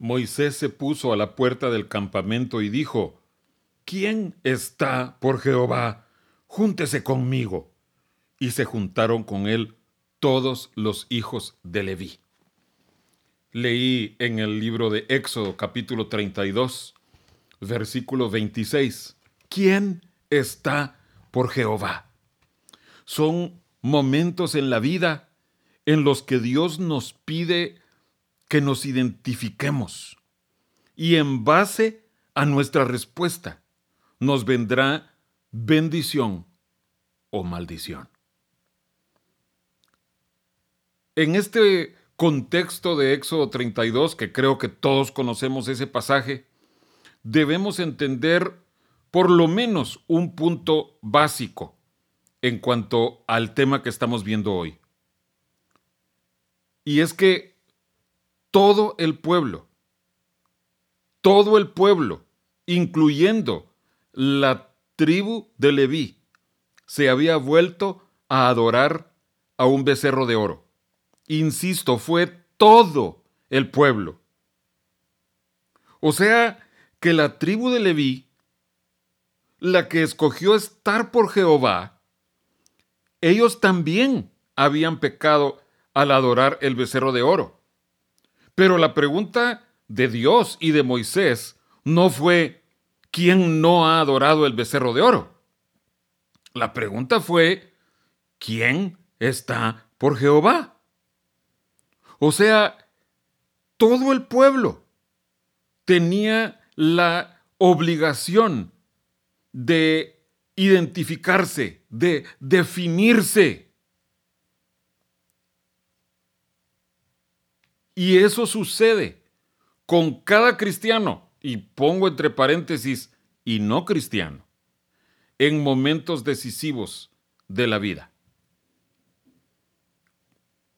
Moisés se puso a la puerta del campamento y dijo, ¿Quién está por Jehová? Júntese conmigo. Y se juntaron con él todos los hijos de Leví. Leí en el libro de Éxodo capítulo 32, versículo 26, ¿quién está por Jehová? Son momentos en la vida en los que Dios nos pide que nos identifiquemos y en base a nuestra respuesta nos vendrá bendición o maldición. En este contexto de Éxodo 32, que creo que todos conocemos ese pasaje, debemos entender por lo menos un punto básico en cuanto al tema que estamos viendo hoy. Y es que todo el pueblo, todo el pueblo, incluyendo la tribu de Leví, se había vuelto a adorar a un becerro de oro. Insisto, fue todo el pueblo. O sea, que la tribu de Leví, la que escogió estar por Jehová, ellos también habían pecado al adorar el becerro de oro. Pero la pregunta de Dios y de Moisés no fue ¿quién no ha adorado el becerro de oro? La pregunta fue ¿quién está por Jehová? O sea, todo el pueblo tenía la obligación de identificarse, de definirse. Y eso sucede con cada cristiano, y pongo entre paréntesis, y no cristiano, en momentos decisivos de la vida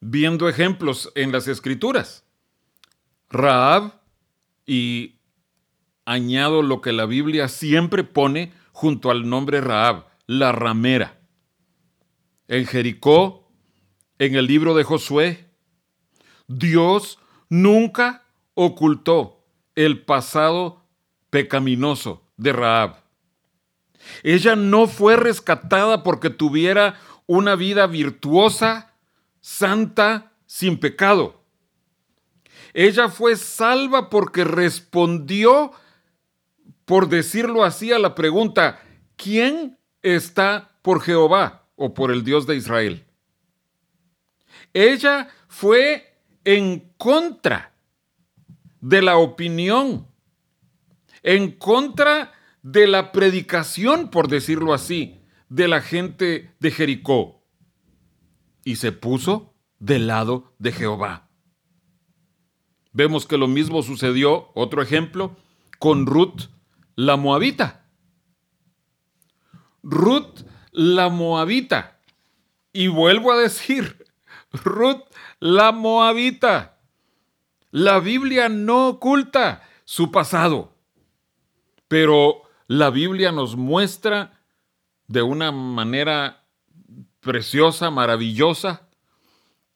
viendo ejemplos en las escrituras. Raab, y añado lo que la Biblia siempre pone junto al nombre Raab, la ramera. En Jericó, en el libro de Josué, Dios nunca ocultó el pasado pecaminoso de Raab. Ella no fue rescatada porque tuviera una vida virtuosa santa, sin pecado. Ella fue salva porque respondió, por decirlo así, a la pregunta, ¿quién está por Jehová o por el Dios de Israel? Ella fue en contra de la opinión, en contra de la predicación, por decirlo así, de la gente de Jericó y se puso del lado de Jehová. Vemos que lo mismo sucedió, otro ejemplo, con Ruth la Moabita. Ruth la Moabita. Y vuelvo a decir, Ruth la Moabita. La Biblia no oculta su pasado, pero la Biblia nos muestra de una manera preciosa, maravillosa,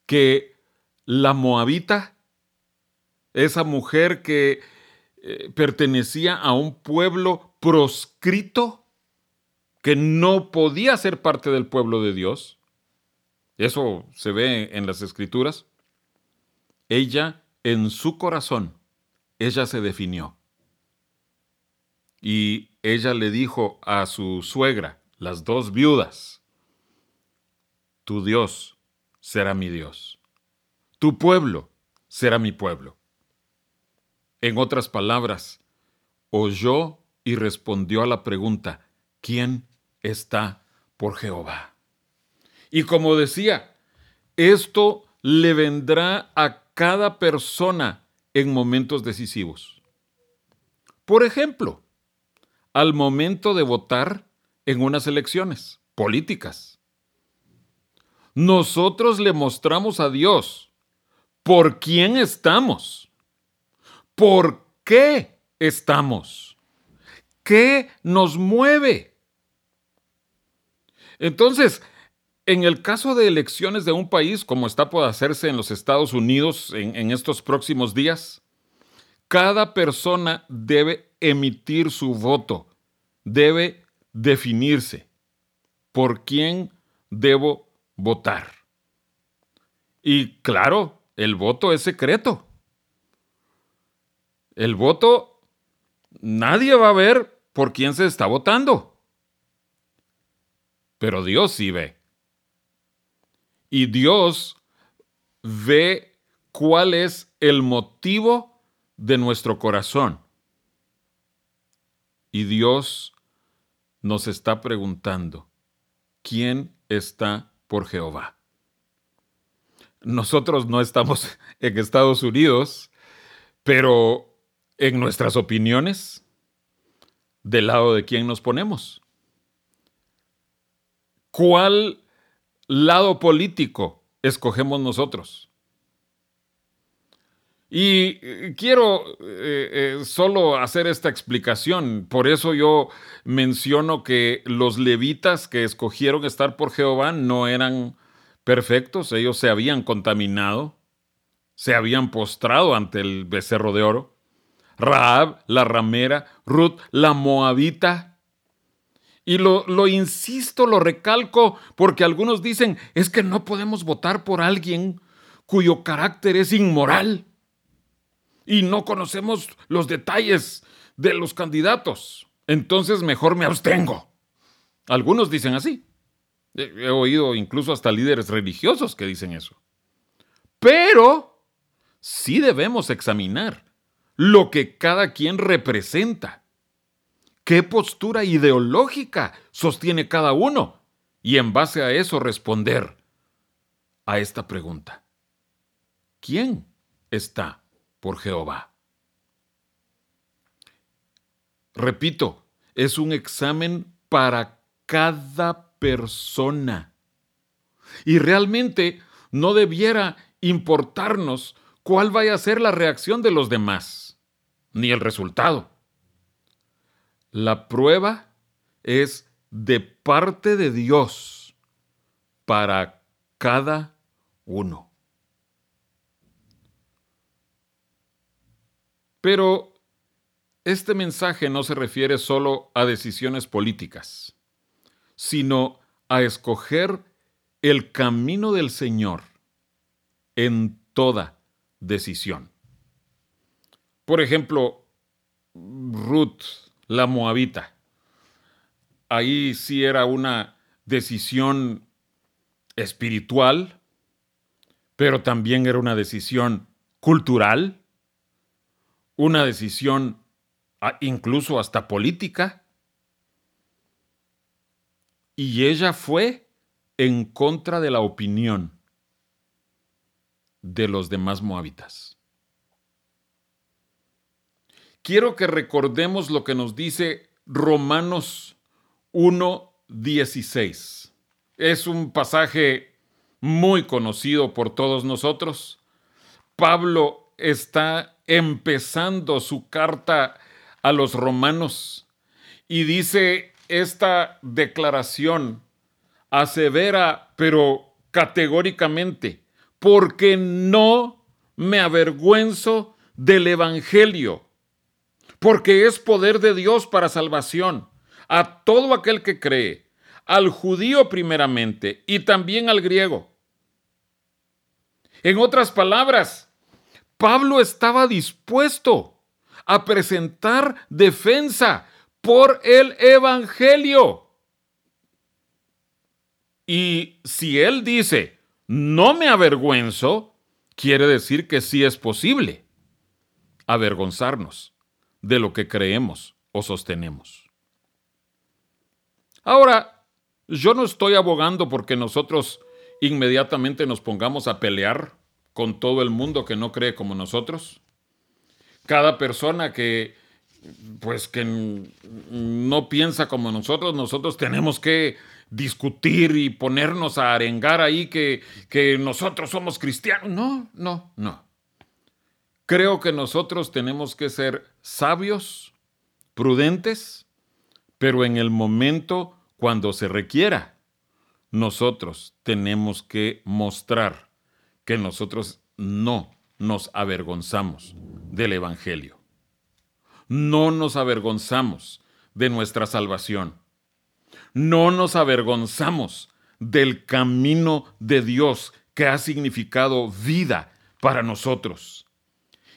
que la moabita, esa mujer que eh, pertenecía a un pueblo proscrito, que no podía ser parte del pueblo de Dios, eso se ve en las escrituras, ella en su corazón, ella se definió. Y ella le dijo a su suegra, las dos viudas, tu Dios será mi Dios. Tu pueblo será mi pueblo. En otras palabras, oyó y respondió a la pregunta, ¿quién está por Jehová? Y como decía, esto le vendrá a cada persona en momentos decisivos. Por ejemplo, al momento de votar en unas elecciones políticas nosotros le mostramos a Dios por quién estamos, por qué estamos, qué nos mueve. Entonces, en el caso de elecciones de un país, como está por hacerse en los Estados Unidos en, en estos próximos días, cada persona debe emitir su voto, debe definirse por quién debo votar. Y claro, el voto es secreto. El voto, nadie va a ver por quién se está votando. Pero Dios sí ve. Y Dios ve cuál es el motivo de nuestro corazón. Y Dios nos está preguntando, ¿quién está por Jehová? Nosotros no estamos en Estados Unidos, pero en nuestras opiniones, ¿del lado de quién nos ponemos? ¿Cuál lado político escogemos nosotros? Y eh, quiero eh, eh, solo hacer esta explicación. Por eso yo menciono que los levitas que escogieron estar por Jehová no eran perfectos. Ellos se habían contaminado, se habían postrado ante el becerro de oro. Raab, la ramera, Ruth, la moabita. Y lo, lo insisto, lo recalco, porque algunos dicen, es que no podemos votar por alguien cuyo carácter es inmoral y no conocemos los detalles de los candidatos. Entonces mejor me abstengo. Algunos dicen así. He oído incluso hasta líderes religiosos que dicen eso. Pero sí debemos examinar lo que cada quien representa. ¿Qué postura ideológica sostiene cada uno? Y en base a eso responder a esta pregunta. ¿Quién está por Jehová? Repito, es un examen para cada persona. Y realmente no debiera importarnos cuál vaya a ser la reacción de los demás ni el resultado. La prueba es de parte de Dios para cada uno. Pero este mensaje no se refiere solo a decisiones políticas, sino a escoger el camino del Señor en toda decisión. Por ejemplo, Ruth, la moabita. Ahí sí era una decisión espiritual, pero también era una decisión cultural, una decisión ah, incluso hasta política. Y ella fue en contra de la opinión de los demás moabitas quiero que recordemos lo que nos dice Romanos 1.16. Es un pasaje muy conocido por todos nosotros. Pablo está empezando su carta a los romanos y dice esta declaración asevera, pero categóricamente, porque no me avergüenzo del Evangelio porque es poder de Dios para salvación a todo aquel que cree, al judío primeramente y también al griego. En otras palabras, Pablo estaba dispuesto a presentar defensa por el Evangelio. Y si él dice, no me avergüenzo, quiere decir que sí es posible avergonzarnos de lo que creemos o sostenemos. Ahora, yo no estoy abogando porque nosotros inmediatamente nos pongamos a pelear con todo el mundo que no cree como nosotros. Cada persona que pues que no piensa como nosotros, nosotros tenemos que discutir y ponernos a arengar ahí que, que nosotros somos cristianos. No, no, no. Creo que nosotros tenemos que ser sabios, prudentes, pero en el momento cuando se requiera, nosotros tenemos que mostrar que nosotros no nos avergonzamos del Evangelio. no nos avergonzamos de nuestra salvación. No nos avergonzamos del camino de Dios que ha significado vida para nosotros.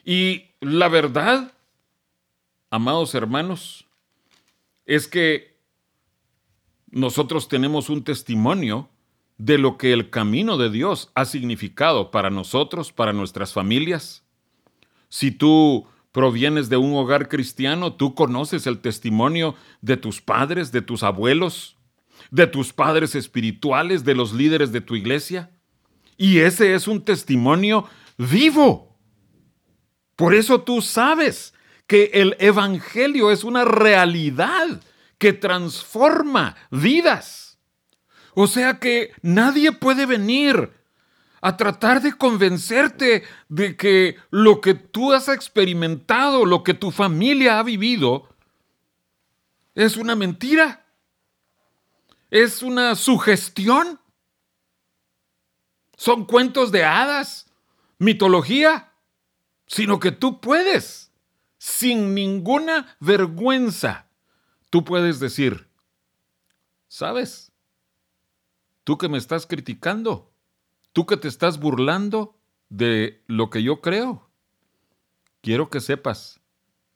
Y la verdad, amados hermanos, es que nosotros tenemos un testimonio de lo que el camino de Dios ha significado para nosotros, para nuestras familias. Si tú provienes de un hogar cristiano, tú conoces el testimonio de tus padres, de tus abuelos, de tus padres espirituales, de los líderes de tu iglesia. Y ese es un testimonio vivo. Por eso tú sabes que el Evangelio es una realidad que transforma vidas. O sea que nadie puede venir a tratar de convencerte de que lo que tú has experimentado, lo que tu familia ha vivido, es una mentira. Es una sugestión. Son cuentos de hadas, mitología, sino que tú puedes, sin ninguna vergüenza, tú puedes decir, ¿sabes? Tú que me estás criticando, Tú que te estás burlando de lo que yo creo, quiero que sepas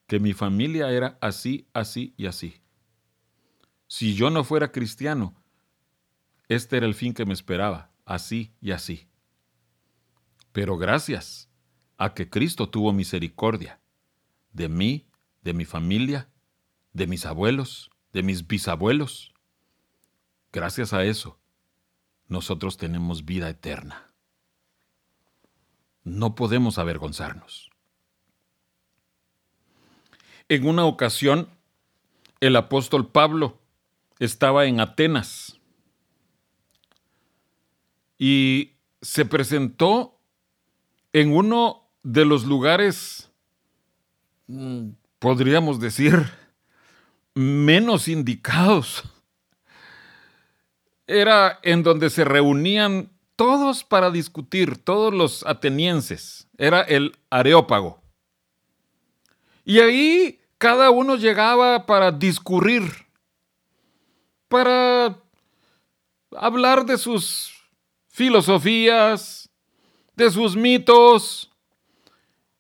que mi familia era así, así y así. Si yo no fuera cristiano, este era el fin que me esperaba, así y así. Pero gracias a que Cristo tuvo misericordia de mí, de mi familia, de mis abuelos, de mis bisabuelos, gracias a eso, nosotros tenemos vida eterna. No podemos avergonzarnos. En una ocasión, el apóstol Pablo estaba en Atenas y se presentó en uno de los lugares, mm, podríamos decir, menos indicados era en donde se reunían todos para discutir, todos los atenienses. Era el Areópago. Y ahí cada uno llegaba para discurrir, para hablar de sus filosofías, de sus mitos.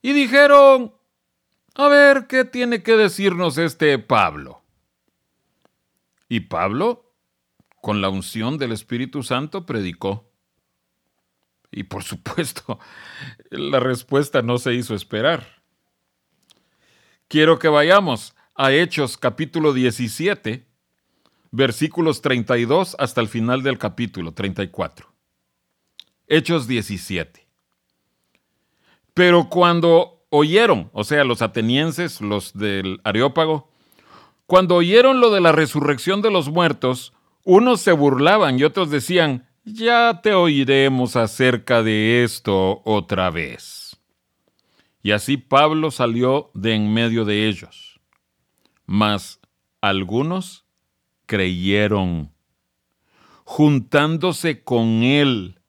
Y dijeron, a ver, ¿qué tiene que decirnos este Pablo? Y Pablo con la unción del Espíritu Santo, predicó. Y por supuesto, la respuesta no se hizo esperar. Quiero que vayamos a Hechos capítulo 17, versículos 32 hasta el final del capítulo 34. Hechos 17. Pero cuando oyeron, o sea, los atenienses, los del Areópago, cuando oyeron lo de la resurrección de los muertos, unos se burlaban y otros decían, ya te oiremos acerca de esto otra vez. Y así Pablo salió de en medio de ellos. Mas algunos creyeron, juntándose con él,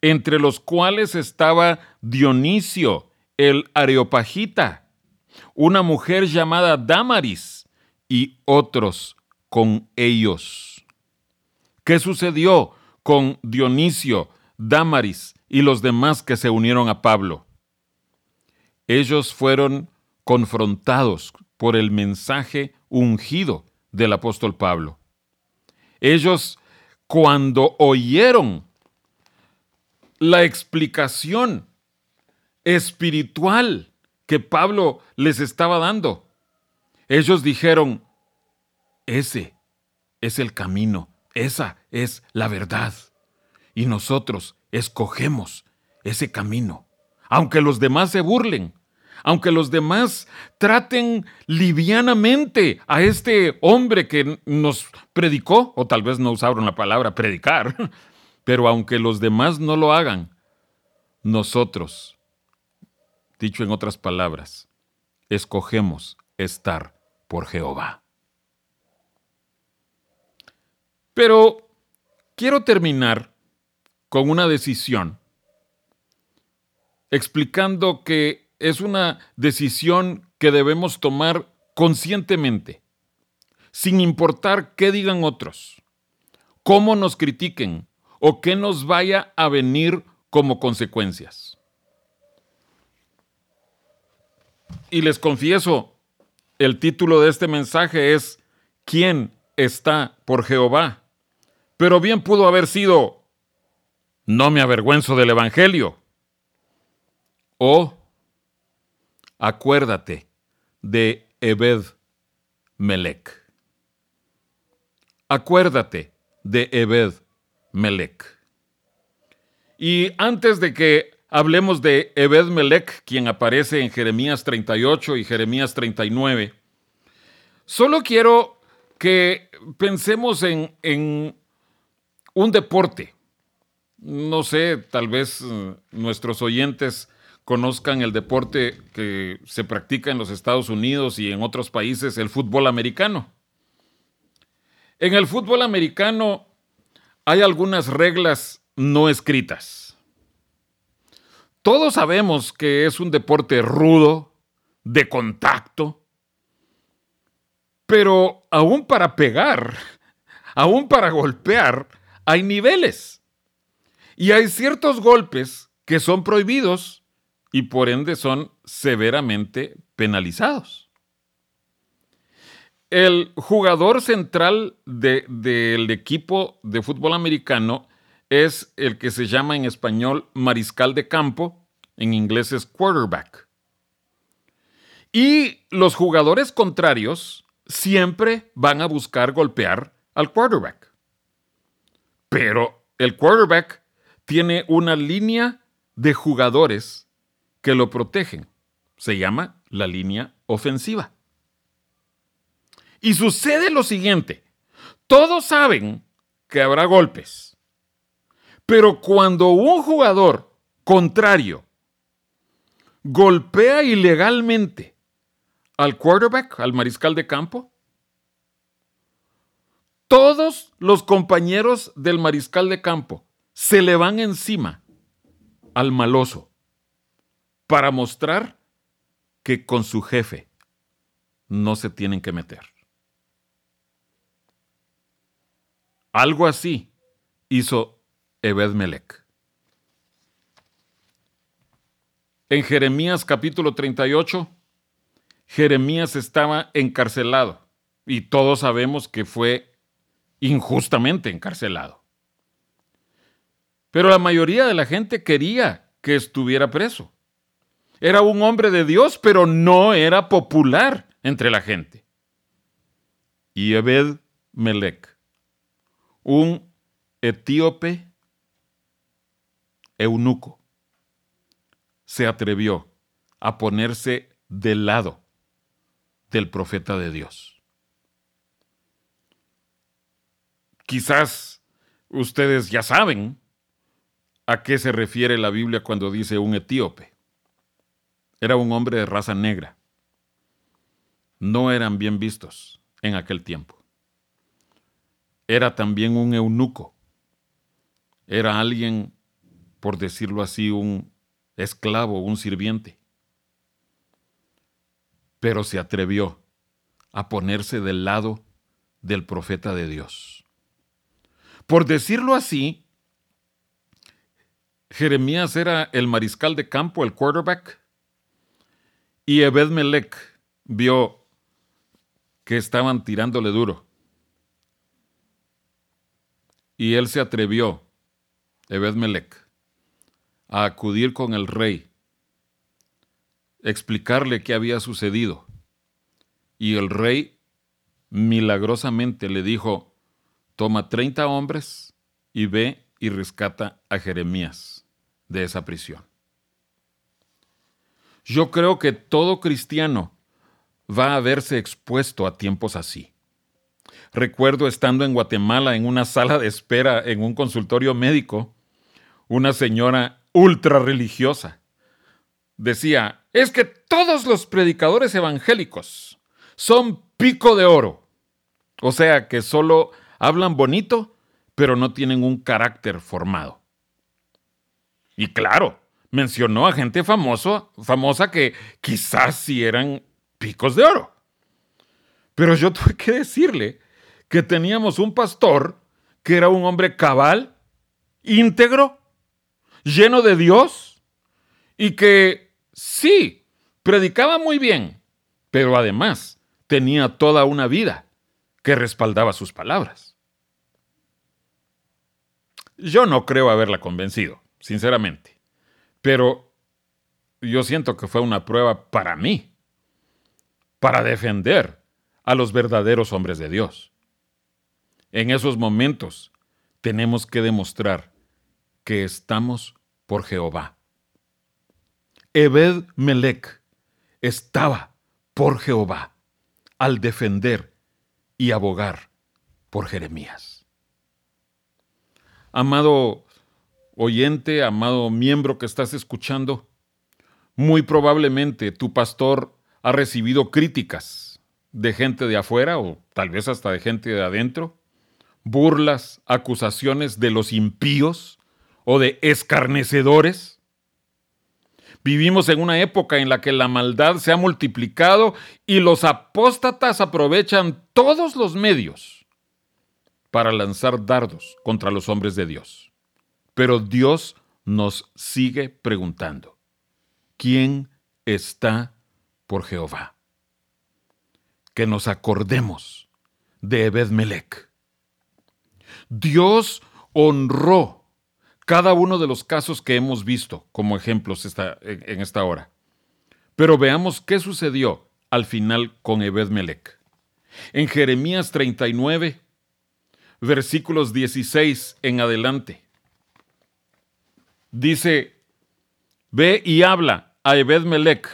entre los cuales estaba Dionisio, el Areopagita, una mujer llamada Damaris, y otros con ellos. ¿Qué sucedió con Dionisio, Damaris y los demás que se unieron a Pablo? Ellos fueron confrontados por el mensaje ungido del apóstol Pablo. Ellos, cuando oyeron la explicación espiritual que Pablo les estaba dando, ellos dijeron, ese es el camino esa es la verdad. Y nosotros escogemos ese camino. Aunque los demás se burlen, aunque los demás traten livianamente a este hombre que nos predicó, o tal vez no usaron la palabra predicar, pero aunque los demás no lo hagan, nosotros, dicho en otras palabras, escogemos estar por Jehová. Pero quiero terminar con una decisión, explicando que es una decisión que debemos tomar conscientemente, sin importar qué digan otros, cómo nos critiquen o qué nos vaya a venir como consecuencias. Y les confieso, el título de este mensaje es ¿Quién está por Jehová? Pero bien pudo haber sido No me avergüenzo del Evangelio. O Acuérdate de Ebed Melech. Acuérdate de Ebed Melech. Y antes de que hablemos de Ebed Melech, quien aparece en Jeremías 38 y Jeremías 39, solo quiero que pensemos en, en un deporte. No sé, tal vez eh, nuestros oyentes conozcan el deporte que se practica en los Estados Unidos y en otros países, el fútbol americano. En el fútbol americano hay algunas reglas no escritas. Todos sabemos que es un deporte rudo, de contacto, pero aún para pegar, aún para golpear, hay niveles. Y hay ciertos golpes que son prohibidos y por ende son severamente penalizados. El jugador central del equipo de fútbol americano es el que se llama en español mariscal de campo, en inglés es quarterback. Y los jugadores contrarios siempre van a buscar golpear al quarterback. Pero el quarterback tiene una línea de jugadores que lo protegen. Se llama la línea ofensiva. Y sucede lo siguiente. Todos saben que habrá golpes. Pero cuando un jugador contrario golpea ilegalmente al quarterback, al mariscal de campo, todos los compañeros del mariscal de campo se le van encima al maloso para mostrar que con su jefe no se tienen que meter. Algo así hizo Ebed Melech. En Jeremías capítulo 38, Jeremías estaba encarcelado y todos sabemos que fue injustamente encarcelado. Pero la mayoría de la gente quería que estuviera preso. Era un hombre de Dios, pero no era popular entre la gente. Y Ebed Melech, un etíope eunuco, se atrevió a ponerse del lado del profeta de Dios. Quizás ustedes ya saben a qué se refiere la Biblia cuando dice un etíope. Era un hombre de raza negra. No eran bien vistos en aquel tiempo. Era también un eunuco. Era alguien, por decirlo así, un esclavo, un sirviente. Pero se atrevió a ponerse del lado del profeta de Dios. Por decirlo así, Jeremías era el mariscal de campo, el quarterback, y Ebed Melech vio que estaban tirándole duro. Y él se atrevió, Ebed Melech, a acudir con el rey, explicarle qué había sucedido. Y el rey milagrosamente le dijo, toma 30 hombres y ve y rescata a Jeremías de esa prisión. Yo creo que todo cristiano va a verse expuesto a tiempos así. Recuerdo estando en Guatemala en una sala de espera en un consultorio médico, una señora ultra religiosa decía, es que todos los predicadores evangélicos son pico de oro. O sea que solo hablan bonito, pero no tienen un carácter formado. Y claro, mencionó a gente famoso, famosa que quizás sí eran picos de oro. Pero yo tuve que decirle que teníamos un pastor que era un hombre cabal, íntegro, lleno de Dios y que sí, predicaba muy bien, pero además tenía toda una vida que respaldaba sus palabras. Yo no creo haberla convencido, sinceramente, pero yo siento que fue una prueba para mí, para defender a los verdaderos hombres de Dios. En esos momentos tenemos que demostrar que estamos por Jehová. Ebed Melech estaba por Jehová al defender y abogar por Jeremías. Amado oyente, amado miembro que estás escuchando, muy probablemente tu pastor ha recibido críticas de gente de afuera o tal vez hasta de gente de adentro, burlas, acusaciones de los impíos o de escarnecedores. Vivimos en una época en la que la maldad se ha multiplicado y los apóstatas aprovechan todos los medios para lanzar dardos contra los hombres de Dios. Pero Dios nos sigue preguntando, ¿quién está por Jehová? Que nos acordemos de Ebed Melech. Dios honró cada uno de los casos que hemos visto como ejemplos en esta hora. Pero veamos qué sucedió al final con Ebed Melech. En Jeremías 39, versículos 16 en adelante, dice: Ve y habla a Ebed Melech,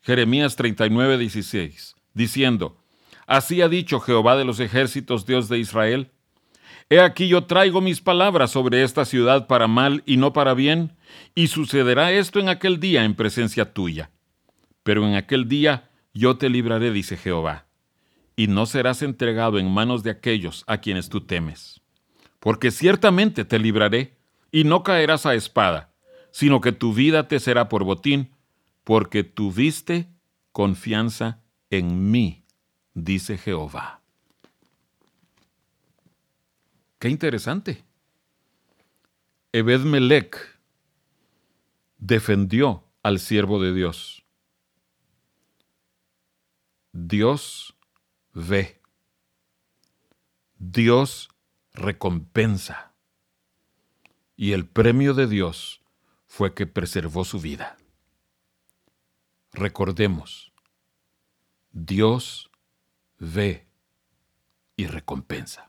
Jeremías 39, 16, diciendo: Así ha dicho Jehová de los ejércitos, Dios de Israel He aquí yo traigo mis palabras sobre esta ciudad para mal y no para bien, y sucederá esto en aquel día en presencia tuya. Pero en aquel día yo te libraré, dice Jehová, y no serás entregado en manos de aquellos a quienes tú temes. Porque ciertamente te libraré, y no caerás a espada, sino que tu vida te será por botín, porque tuviste confianza en mí, dice Jehová. Qué interesante. Ebed Melech defendió al siervo de Dios. Dios ve. Dios recompensa. Y el premio de Dios fue que preservó su vida. Recordemos, Dios ve y recompensa.